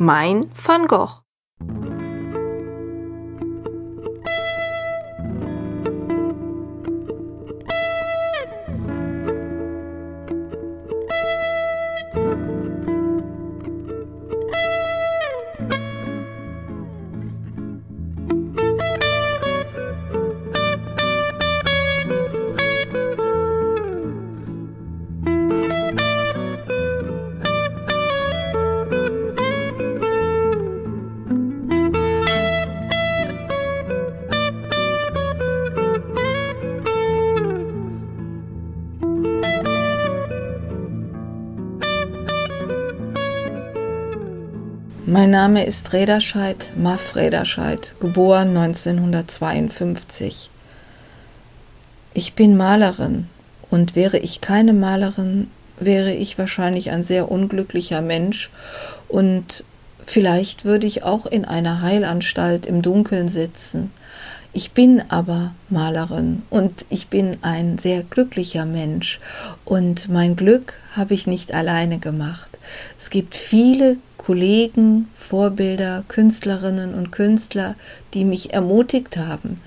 Mein Van Gogh. Mein Name ist Rederscheid, Maff Rederscheid, geboren 1952. Ich bin Malerin und wäre ich keine Malerin, wäre ich wahrscheinlich ein sehr unglücklicher Mensch und vielleicht würde ich auch in einer Heilanstalt im Dunkeln sitzen. Ich bin aber Malerin und ich bin ein sehr glücklicher Mensch und mein Glück habe ich nicht alleine gemacht. Es gibt viele Kollegen, Vorbilder, Künstlerinnen und Künstler, die mich ermutigt haben.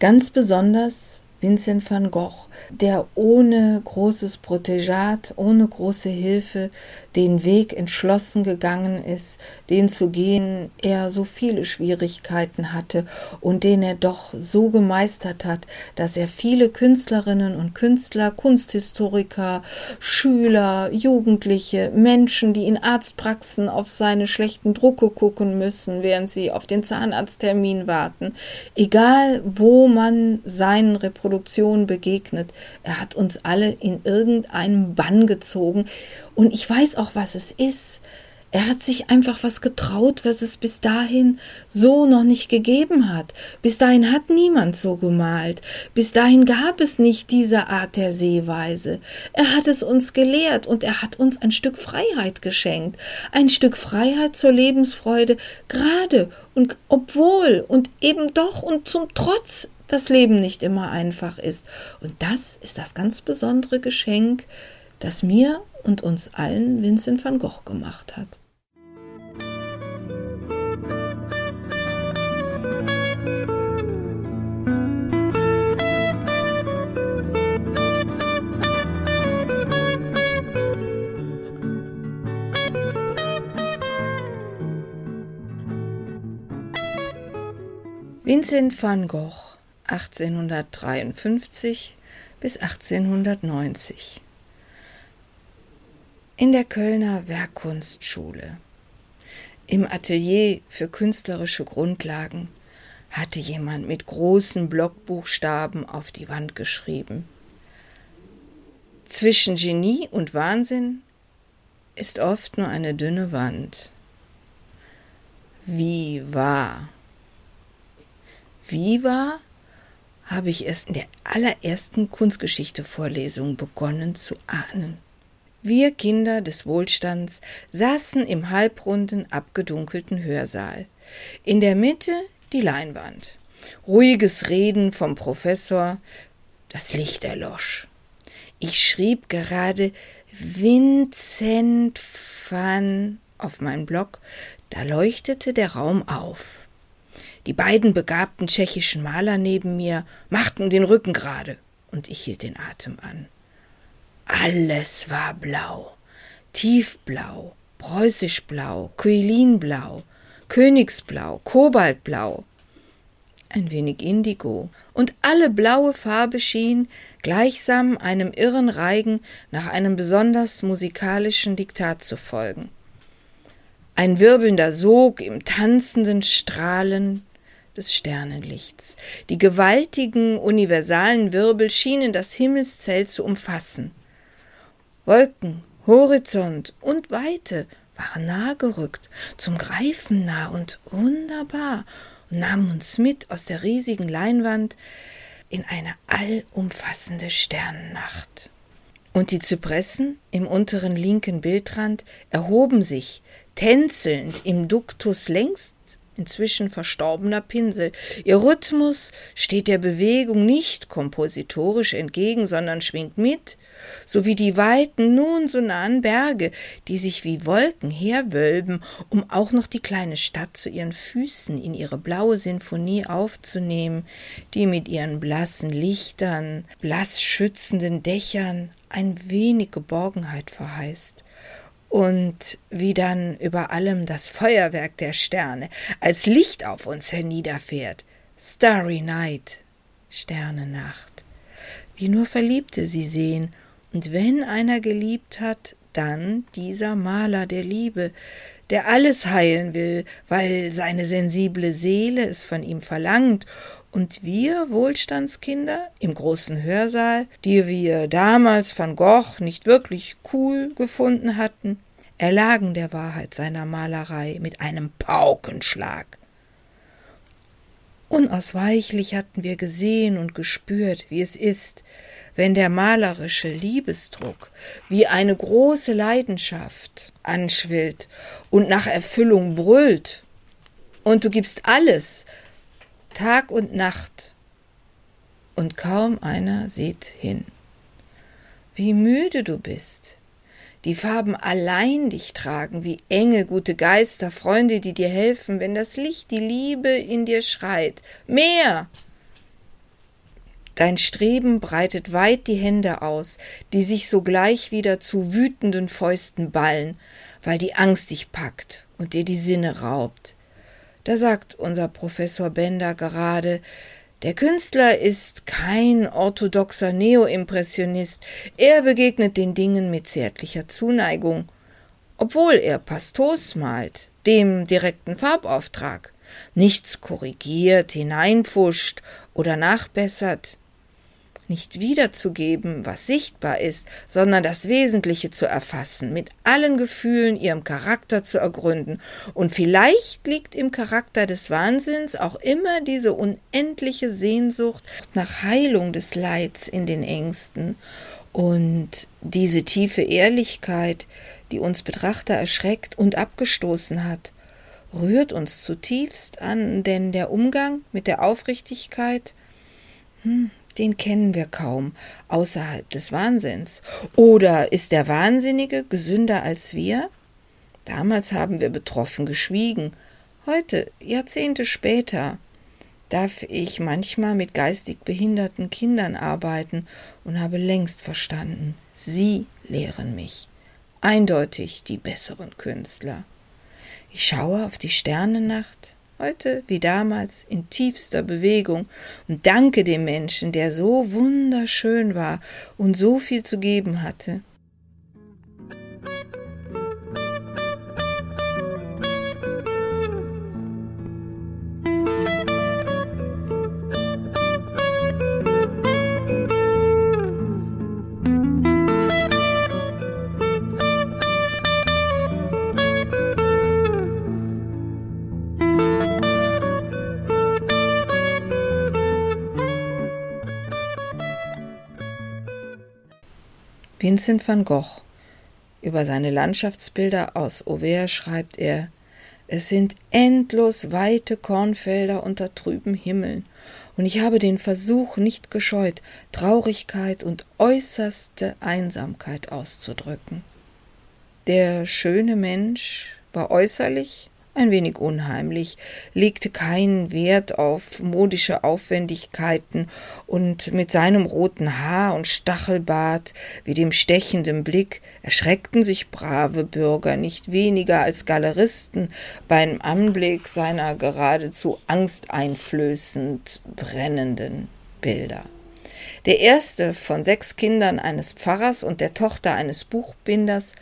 Ganz besonders Vincent van Gogh, der ohne großes Protegat, ohne große Hilfe den Weg entschlossen gegangen ist, den zu gehen er so viele Schwierigkeiten hatte und den er doch so gemeistert hat, dass er viele Künstlerinnen und Künstler, Kunsthistoriker, Schüler, Jugendliche, Menschen, die in Arztpraxen auf seine schlechten Drucke gucken müssen, während sie auf den Zahnarzttermin warten, egal wo man seinen Reproduktionen begegnet, er hat uns alle in irgendeinem Bann gezogen und ich weiß auch, was es ist. Er hat sich einfach was getraut, was es bis dahin so noch nicht gegeben hat. Bis dahin hat niemand so gemalt. Bis dahin gab es nicht diese Art der Sehweise. Er hat es uns gelehrt und er hat uns ein Stück Freiheit geschenkt. Ein Stück Freiheit zur Lebensfreude, gerade und obwohl und eben doch und zum Trotz das Leben nicht immer einfach ist. Und das ist das ganz besondere Geschenk, das mir und uns allen Vincent van Gogh gemacht hat. Vincent van Gogh 1853 bis 1890 in der Kölner Werkkunstschule. Im Atelier für künstlerische Grundlagen hatte jemand mit großen Blockbuchstaben auf die Wand geschrieben. Zwischen Genie und Wahnsinn ist oft nur eine dünne Wand. Wie wahr? Wie wahr habe ich es in der allerersten Kunstgeschichte-Vorlesung begonnen zu ahnen. Wir Kinder des Wohlstands saßen im halbrunden, abgedunkelten Hörsaal. In der Mitte die Leinwand. Ruhiges Reden vom Professor. Das Licht erlosch. Ich schrieb gerade Vincent van auf meinen Blog. Da leuchtete der Raum auf. Die beiden begabten tschechischen Maler neben mir machten den Rücken gerade und ich hielt den Atem an. Alles war blau, tiefblau, preußischblau, Quelinblau, Königsblau, Kobaltblau, ein wenig Indigo, und alle blaue Farbe schien gleichsam einem irren Reigen nach einem besonders musikalischen Diktat zu folgen. Ein wirbelnder Sog im tanzenden Strahlen des Sternenlichts. Die gewaltigen universalen Wirbel schienen das Himmelszelt zu umfassen. Wolken, Horizont und Weite waren nahe gerückt, zum Greifen nah und wunderbar und nahmen uns mit aus der riesigen Leinwand in eine allumfassende Sternennacht. Und die Zypressen im unteren linken Bildrand erhoben sich, tänzelnd im Duktus längst inzwischen verstorbener Pinsel. Ihr Rhythmus steht der Bewegung nicht kompositorisch entgegen, sondern schwingt mit, so wie die weiten, nun so nahen Berge, die sich wie Wolken herwölben, um auch noch die kleine Stadt zu ihren Füßen in ihre blaue Sinfonie aufzunehmen, die mit ihren blassen Lichtern, blass schützenden Dächern ein wenig Geborgenheit verheißt und wie dann über allem das Feuerwerk der Sterne als Licht auf uns herniederfährt. Starry Night, Sternennacht. Wie nur Verliebte sie sehen, und wenn einer geliebt hat, dann dieser Maler der Liebe, der alles heilen will, weil seine sensible Seele es von ihm verlangt und wir Wohlstandskinder im großen Hörsaal, die wir damals van Gogh nicht wirklich cool gefunden hatten, erlagen der Wahrheit seiner Malerei mit einem Paukenschlag. Unausweichlich hatten wir gesehen und gespürt, wie es ist, wenn der malerische Liebesdruck wie eine große Leidenschaft anschwillt und nach Erfüllung brüllt, und du gibst alles, Tag und Nacht, und kaum einer sieht hin. Wie müde du bist, die Farben allein dich tragen, wie Engel, gute Geister, Freunde, die dir helfen, wenn das Licht, die Liebe in dir schreit. Mehr! Dein Streben breitet weit die Hände aus, die sich sogleich wieder zu wütenden Fäusten ballen, weil die Angst dich packt und dir die Sinne raubt. Da sagt unser Professor Bender gerade, der Künstler ist kein orthodoxer Neoimpressionist, er begegnet den Dingen mit zärtlicher Zuneigung, obwohl er Pastos malt, dem direkten Farbauftrag, nichts korrigiert, hineinpfuscht oder nachbessert nicht wiederzugeben, was sichtbar ist, sondern das Wesentliche zu erfassen, mit allen Gefühlen ihrem Charakter zu ergründen. Und vielleicht liegt im Charakter des Wahnsinns auch immer diese unendliche Sehnsucht nach Heilung des Leids in den Ängsten und diese tiefe Ehrlichkeit, die uns Betrachter erschreckt und abgestoßen hat, rührt uns zutiefst an, denn der Umgang mit der Aufrichtigkeit, hm, den kennen wir kaum außerhalb des Wahnsinns. Oder ist der Wahnsinnige gesünder als wir? Damals haben wir betroffen geschwiegen. Heute, Jahrzehnte später, darf ich manchmal mit geistig behinderten Kindern arbeiten und habe längst verstanden, sie lehren mich. Eindeutig die besseren Künstler. Ich schaue auf die Sternennacht, heute wie damals in tiefster Bewegung und danke dem Menschen, der so wunderschön war und so viel zu geben hatte. Vincent van Gogh. Über seine Landschaftsbilder aus Auvers schreibt er Es sind endlos weite Kornfelder unter trüben Himmeln, und ich habe den Versuch nicht gescheut, Traurigkeit und äußerste Einsamkeit auszudrücken. Der schöne Mensch war äußerlich ein wenig unheimlich, legte keinen Wert auf modische Aufwendigkeiten und mit seinem roten Haar und Stachelbart wie dem stechenden Blick erschreckten sich brave Bürger nicht weniger als Galeristen beim Anblick seiner geradezu angsteinflößend brennenden Bilder. Der erste von sechs Kindern eines Pfarrers und der Tochter eines Buchbinders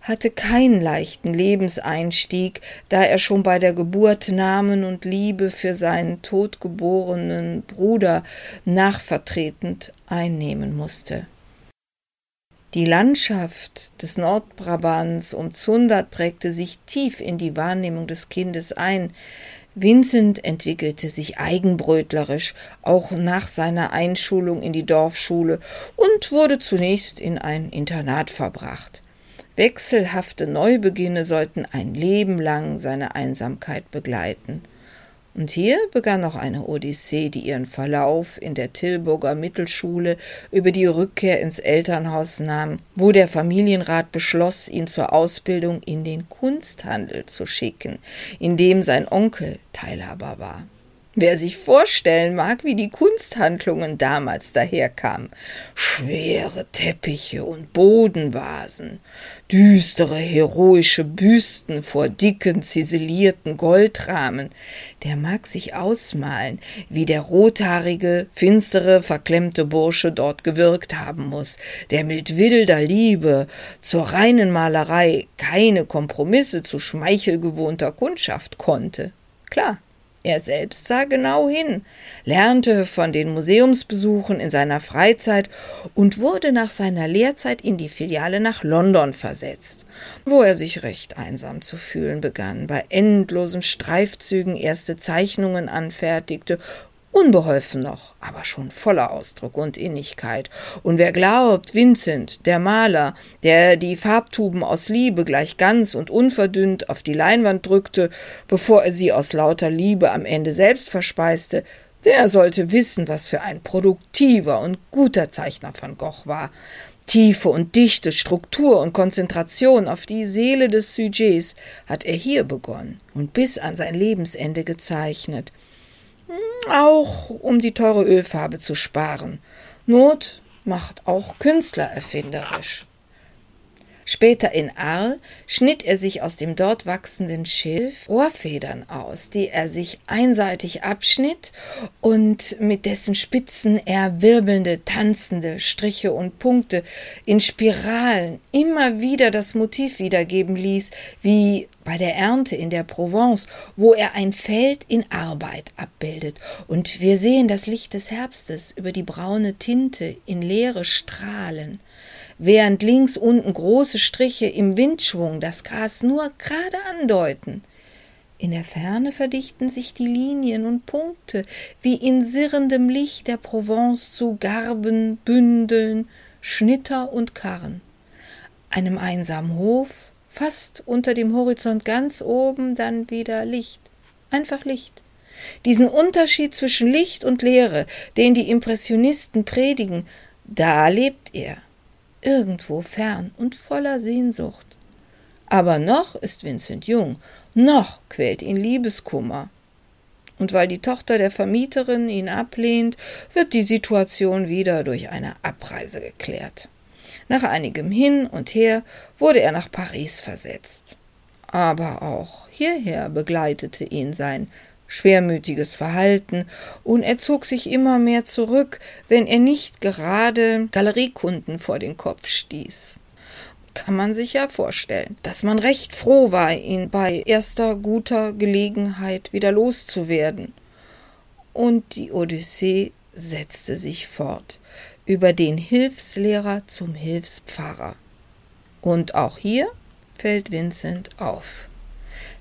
hatte keinen leichten Lebenseinstieg, da er schon bei der Geburt Namen und Liebe für seinen totgeborenen Bruder nachvertretend einnehmen musste. Die Landschaft des Nordbrabants um Zundert prägte sich tief in die Wahrnehmung des Kindes ein. Vincent entwickelte sich eigenbrötlerisch, auch nach seiner Einschulung in die Dorfschule und wurde zunächst in ein Internat verbracht. Wechselhafte Neubeginne sollten ein Leben lang seine Einsamkeit begleiten. Und hier begann noch eine Odyssee, die ihren Verlauf in der Tilburger Mittelschule über die Rückkehr ins Elternhaus nahm, wo der Familienrat beschloss, ihn zur Ausbildung in den Kunsthandel zu schicken, in dem sein Onkel Teilhaber war. Wer sich vorstellen mag, wie die Kunsthandlungen damals daherkamen. Schwere Teppiche und Bodenvasen, düstere heroische Büsten vor dicken, ziselierten Goldrahmen, der mag sich ausmalen, wie der rothaarige, finstere, verklemmte Bursche dort gewirkt haben muss, der mit wilder Liebe zur reinen Malerei keine Kompromisse zu schmeichelgewohnter Kundschaft konnte. Klar, er selbst sah genau hin, lernte von den Museumsbesuchen in seiner Freizeit und wurde nach seiner Lehrzeit in die Filiale nach London versetzt, wo er sich recht einsam zu fühlen begann, bei endlosen Streifzügen erste Zeichnungen anfertigte Unbeholfen noch, aber schon voller Ausdruck und Innigkeit. Und wer glaubt, Vincent, der Maler, der die Farbtuben aus Liebe gleich ganz und unverdünnt auf die Leinwand drückte, bevor er sie aus lauter Liebe am Ende selbst verspeiste, der sollte wissen, was für ein produktiver und guter Zeichner van Gogh war. Tiefe und Dichte, Struktur und Konzentration auf die Seele des Sujets hat er hier begonnen und bis an sein Lebensende gezeichnet auch um die teure Ölfarbe zu sparen. Not macht auch Künstler erfinderisch. Später in Arl schnitt er sich aus dem dort wachsenden Schilf Ohrfedern aus, die er sich einseitig abschnitt und mit dessen Spitzen er wirbelnde, tanzende Striche und Punkte in Spiralen immer wieder das Motiv wiedergeben ließ, wie bei der Ernte in der Provence, wo er ein Feld in Arbeit abbildet, und wir sehen das Licht des Herbstes über die braune Tinte in leere Strahlen während links unten große Striche im Windschwung das Gras nur gerade andeuten. In der Ferne verdichten sich die Linien und Punkte wie in sirrendem Licht der Provence zu Garben, Bündeln, Schnitter und Karren. Einem einsamen Hof, fast unter dem Horizont ganz oben, dann wieder Licht. Einfach Licht. Diesen Unterschied zwischen Licht und Leere, den die Impressionisten predigen, da lebt er irgendwo fern und voller Sehnsucht. Aber noch ist Vincent jung, noch quält ihn Liebeskummer. Und weil die Tochter der Vermieterin ihn ablehnt, wird die Situation wieder durch eine Abreise geklärt. Nach einigem Hin und Her wurde er nach Paris versetzt. Aber auch hierher begleitete ihn sein schwermütiges Verhalten, und er zog sich immer mehr zurück, wenn er nicht gerade Galeriekunden vor den Kopf stieß. Kann man sich ja vorstellen, dass man recht froh war, ihn bei erster guter Gelegenheit wieder loszuwerden. Und die Odyssee setzte sich fort, über den Hilfslehrer zum Hilfspfarrer. Und auch hier fällt Vincent auf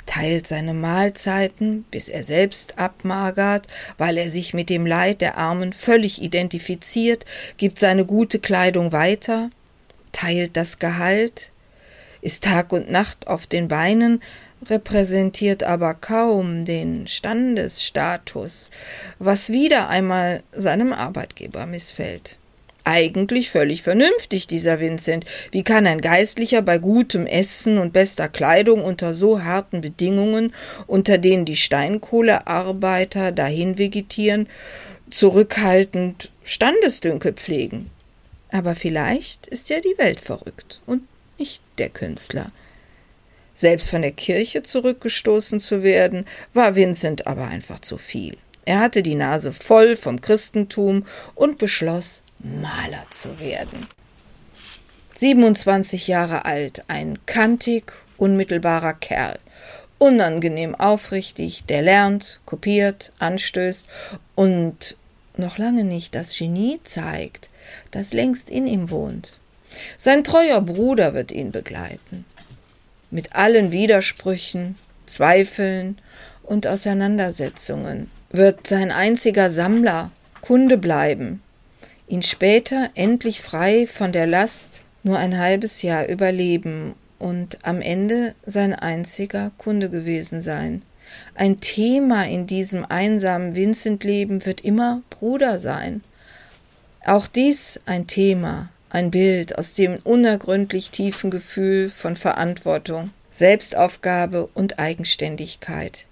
teilt seine Mahlzeiten, bis er selbst abmagert, weil er sich mit dem Leid der Armen völlig identifiziert, gibt seine gute Kleidung weiter, teilt das Gehalt, ist Tag und Nacht auf den Beinen, repräsentiert aber kaum den Standesstatus, was wieder einmal seinem Arbeitgeber missfällt eigentlich völlig vernünftig, dieser Vincent. Wie kann ein Geistlicher bei gutem Essen und bester Kleidung unter so harten Bedingungen, unter denen die Steinkohlearbeiter dahin vegetieren, zurückhaltend Standesdünkel pflegen? Aber vielleicht ist ja die Welt verrückt und nicht der Künstler. Selbst von der Kirche zurückgestoßen zu werden, war Vincent aber einfach zu viel. Er hatte die Nase voll vom Christentum und beschloss, Maler zu werden. 27 Jahre alt, ein kantig, unmittelbarer Kerl, unangenehm aufrichtig, der lernt, kopiert, anstößt und noch lange nicht das Genie zeigt, das längst in ihm wohnt. Sein treuer Bruder wird ihn begleiten. Mit allen Widersprüchen, Zweifeln und Auseinandersetzungen wird sein einziger Sammler Kunde bleiben, ihn später endlich frei von der Last nur ein halbes Jahr überleben und am Ende sein einziger Kunde gewesen sein. Ein Thema in diesem einsamen Vincent-Leben wird immer Bruder sein. Auch dies ein Thema, ein Bild aus dem unergründlich tiefen Gefühl von Verantwortung, Selbstaufgabe und Eigenständigkeit.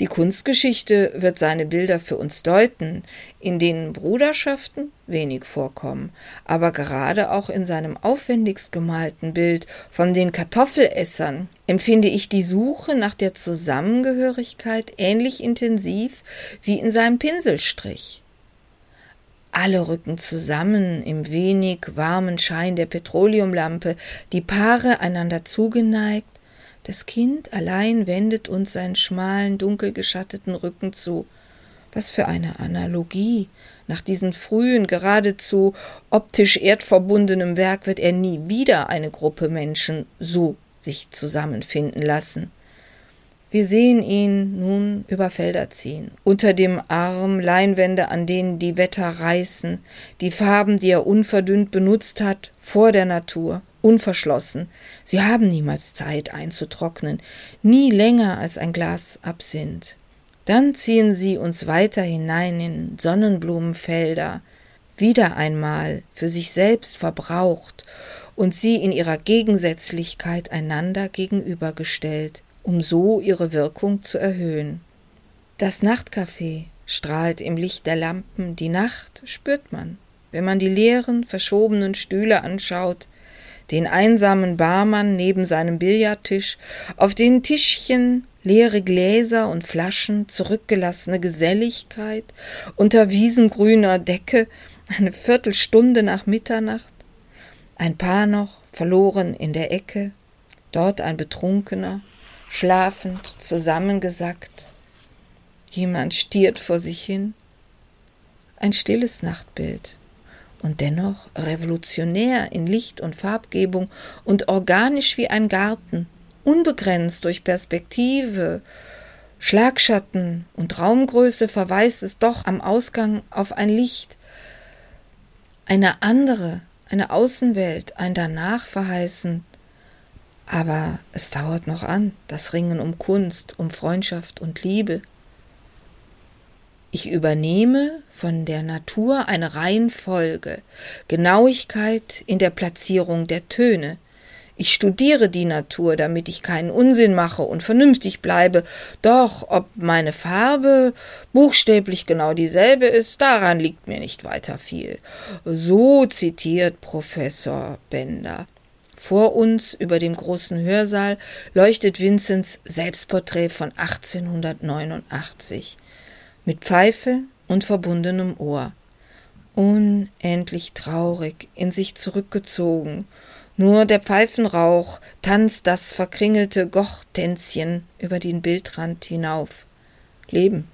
Die Kunstgeschichte wird seine Bilder für uns deuten, in denen Bruderschaften wenig vorkommen, aber gerade auch in seinem aufwendigst gemalten Bild von den Kartoffelessern empfinde ich die Suche nach der Zusammengehörigkeit ähnlich intensiv wie in seinem Pinselstrich. Alle rücken zusammen im wenig warmen Schein der Petroleumlampe, die Paare einander zugeneigt, das Kind allein wendet uns seinen schmalen, dunkel geschatteten Rücken zu. Was für eine Analogie. Nach diesem frühen, geradezu optisch erdverbundenem Werk wird er nie wieder eine Gruppe Menschen so sich zusammenfinden lassen. Wir sehen ihn nun über Felder ziehen, unter dem Arm Leinwände, an denen die Wetter reißen, die Farben, die er unverdünnt benutzt hat, vor der Natur, unverschlossen. Sie haben niemals Zeit einzutrocknen, nie länger als ein Glas Absinth. Dann ziehen sie uns weiter hinein in Sonnenblumenfelder, wieder einmal für sich selbst verbraucht und sie in ihrer Gegensätzlichkeit einander gegenübergestellt, um so ihre Wirkung zu erhöhen. Das Nachtcafé strahlt im Licht der Lampen, die Nacht spürt man, wenn man die leeren, verschobenen Stühle anschaut, den einsamen Barmann neben seinem Billardtisch, auf den Tischchen leere Gläser und Flaschen, zurückgelassene Geselligkeit, unter wiesengrüner Decke, eine Viertelstunde nach Mitternacht, ein Paar noch verloren in der Ecke, dort ein Betrunkener, schlafend zusammengesackt. Jemand stiert vor sich hin. Ein stilles Nachtbild und dennoch revolutionär in Licht und Farbgebung und organisch wie ein Garten, unbegrenzt durch Perspektive, Schlagschatten und Raumgröße verweist es doch am Ausgang auf ein Licht, eine andere, eine Außenwelt, ein danach verheißen. Aber es dauert noch an, das Ringen um Kunst, um Freundschaft und Liebe. Ich übernehme von der Natur eine Reihenfolge, Genauigkeit in der Platzierung der Töne. Ich studiere die Natur, damit ich keinen Unsinn mache und vernünftig bleibe. Doch ob meine Farbe buchstäblich genau dieselbe ist, daran liegt mir nicht weiter viel. So zitiert Professor Bender. Vor uns über dem großen Hörsaal leuchtet Vinzens Selbstporträt von 1889 mit Pfeife und verbundenem Ohr. Unendlich traurig, in sich zurückgezogen. Nur der Pfeifenrauch tanzt das verkringelte Gochtänzchen über den Bildrand hinauf. Leben.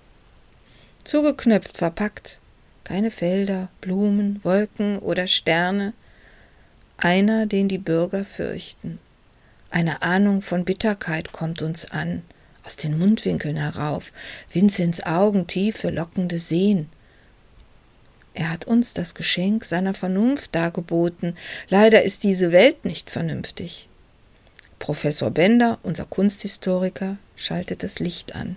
Zugeknöpft, verpackt. Keine Felder, Blumen, Wolken oder Sterne. Einer, den die Bürger fürchten. Eine Ahnung von Bitterkeit kommt uns an aus den Mundwinkeln herauf, Vinzens Augen tiefe, lockende Sehn. Er hat uns das Geschenk seiner Vernunft dargeboten. Leider ist diese Welt nicht vernünftig. Professor Bender, unser Kunsthistoriker, schaltet das Licht an.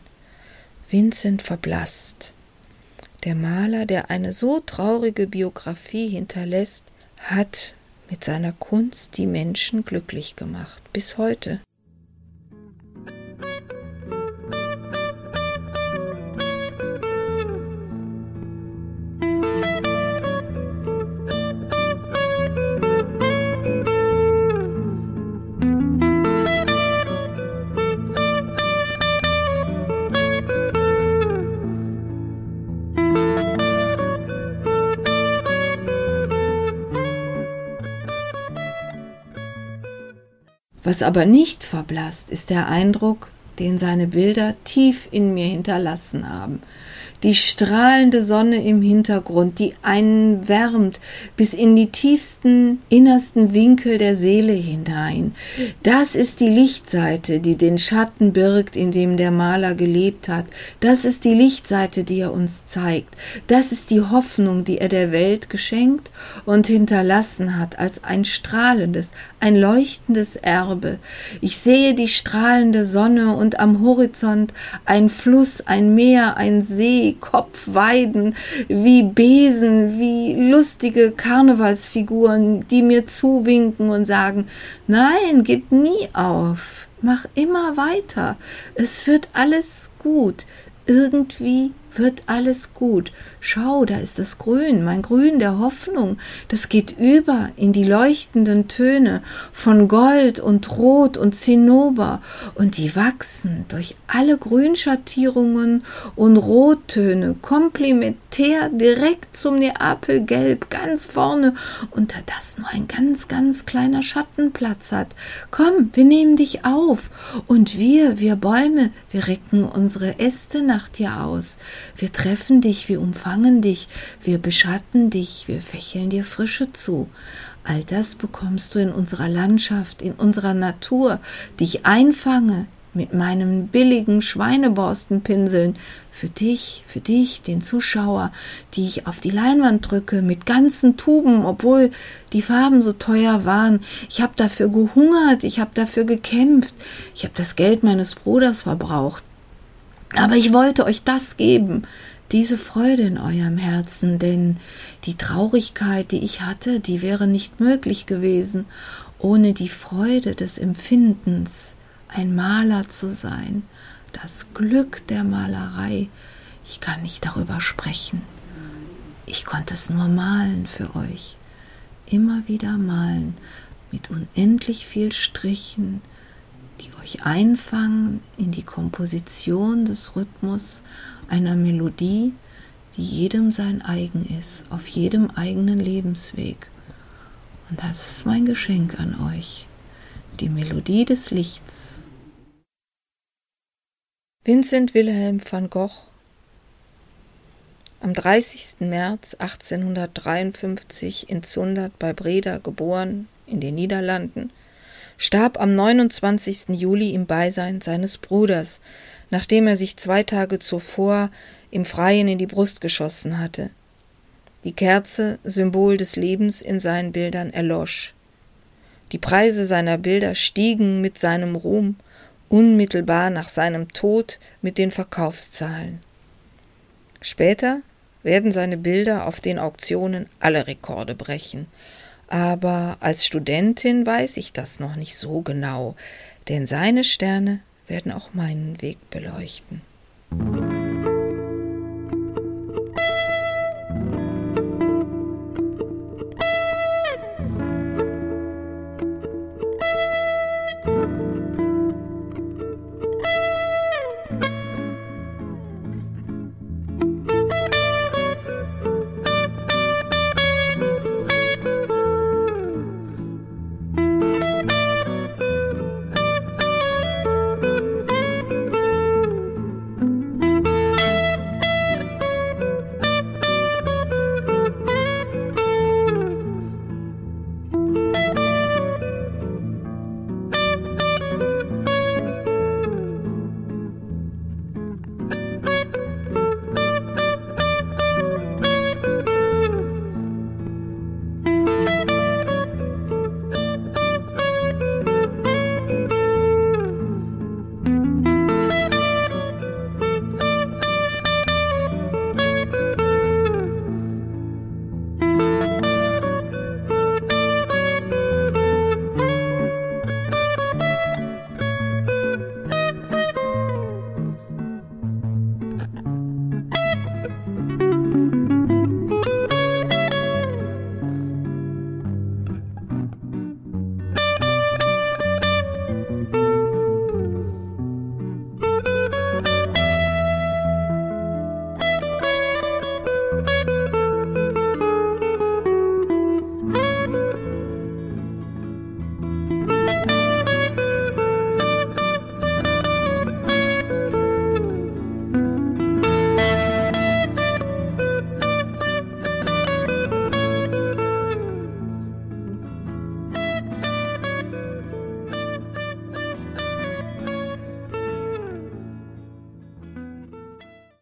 Vincent verblasst. Der Maler, der eine so traurige Biografie hinterlässt, hat mit seiner Kunst die Menschen glücklich gemacht, bis heute. Was aber nicht verblasst, ist der Eindruck, den seine Bilder tief in mir hinterlassen haben die strahlende Sonne im Hintergrund, die einen wärmt bis in die tiefsten, innersten Winkel der Seele hinein. Das ist die Lichtseite, die den Schatten birgt, in dem der Maler gelebt hat. Das ist die Lichtseite, die er uns zeigt. Das ist die Hoffnung, die er der Welt geschenkt und hinterlassen hat als ein strahlendes, ein leuchtendes Erbe. Ich sehe die strahlende Sonne und am Horizont ein Fluss, ein Meer, ein See, Kopfweiden, wie Besen, wie lustige Karnevalsfiguren, die mir zuwinken und sagen, nein, gib nie auf, mach immer weiter, es wird alles gut, irgendwie wird alles gut. Schau, da ist das Grün, mein Grün der Hoffnung. Das geht über in die leuchtenden Töne von Gold und Rot und Zinnober und die wachsen durch alle Grünschattierungen und Rottöne komplementär direkt zum Neapelgelb ganz vorne, unter das nur ein ganz, ganz kleiner Schattenplatz hat. Komm, wir nehmen dich auf und wir, wir Bäume, wir recken unsere Äste nach dir aus. Wir treffen dich, wir umfangen dich, wir beschatten dich, wir fächeln dir Frische zu. All das bekommst du in unserer Landschaft, in unserer Natur, die ich einfange mit meinen billigen Schweineborstenpinseln für dich, für dich, den Zuschauer, die ich auf die Leinwand drücke mit ganzen Tuben, obwohl die Farben so teuer waren. Ich habe dafür gehungert, ich habe dafür gekämpft, ich habe das Geld meines Bruders verbraucht. Aber ich wollte euch das geben, diese Freude in eurem Herzen, denn die Traurigkeit, die ich hatte, die wäre nicht möglich gewesen, ohne die Freude des Empfindens, ein Maler zu sein, das Glück der Malerei. Ich kann nicht darüber sprechen. Ich konnte es nur malen für euch, immer wieder malen, mit unendlich viel Strichen, die euch einfangen in die Komposition des Rhythmus einer Melodie, die jedem sein eigen ist, auf jedem eigenen Lebensweg. Und das ist mein Geschenk an euch, die Melodie des Lichts. Vincent Wilhelm van Gogh am 30. März 1853 in Zundert bei Breda geboren, in den Niederlanden, starb am 29. Juli im Beisein seines Bruders, nachdem er sich zwei Tage zuvor im Freien in die Brust geschossen hatte. Die Kerze, Symbol des Lebens in seinen Bildern, erlosch. Die Preise seiner Bilder stiegen mit seinem Ruhm, unmittelbar nach seinem Tod mit den Verkaufszahlen. Später werden seine Bilder auf den Auktionen alle Rekorde brechen, aber als Studentin weiß ich das noch nicht so genau, denn seine Sterne werden auch meinen Weg beleuchten.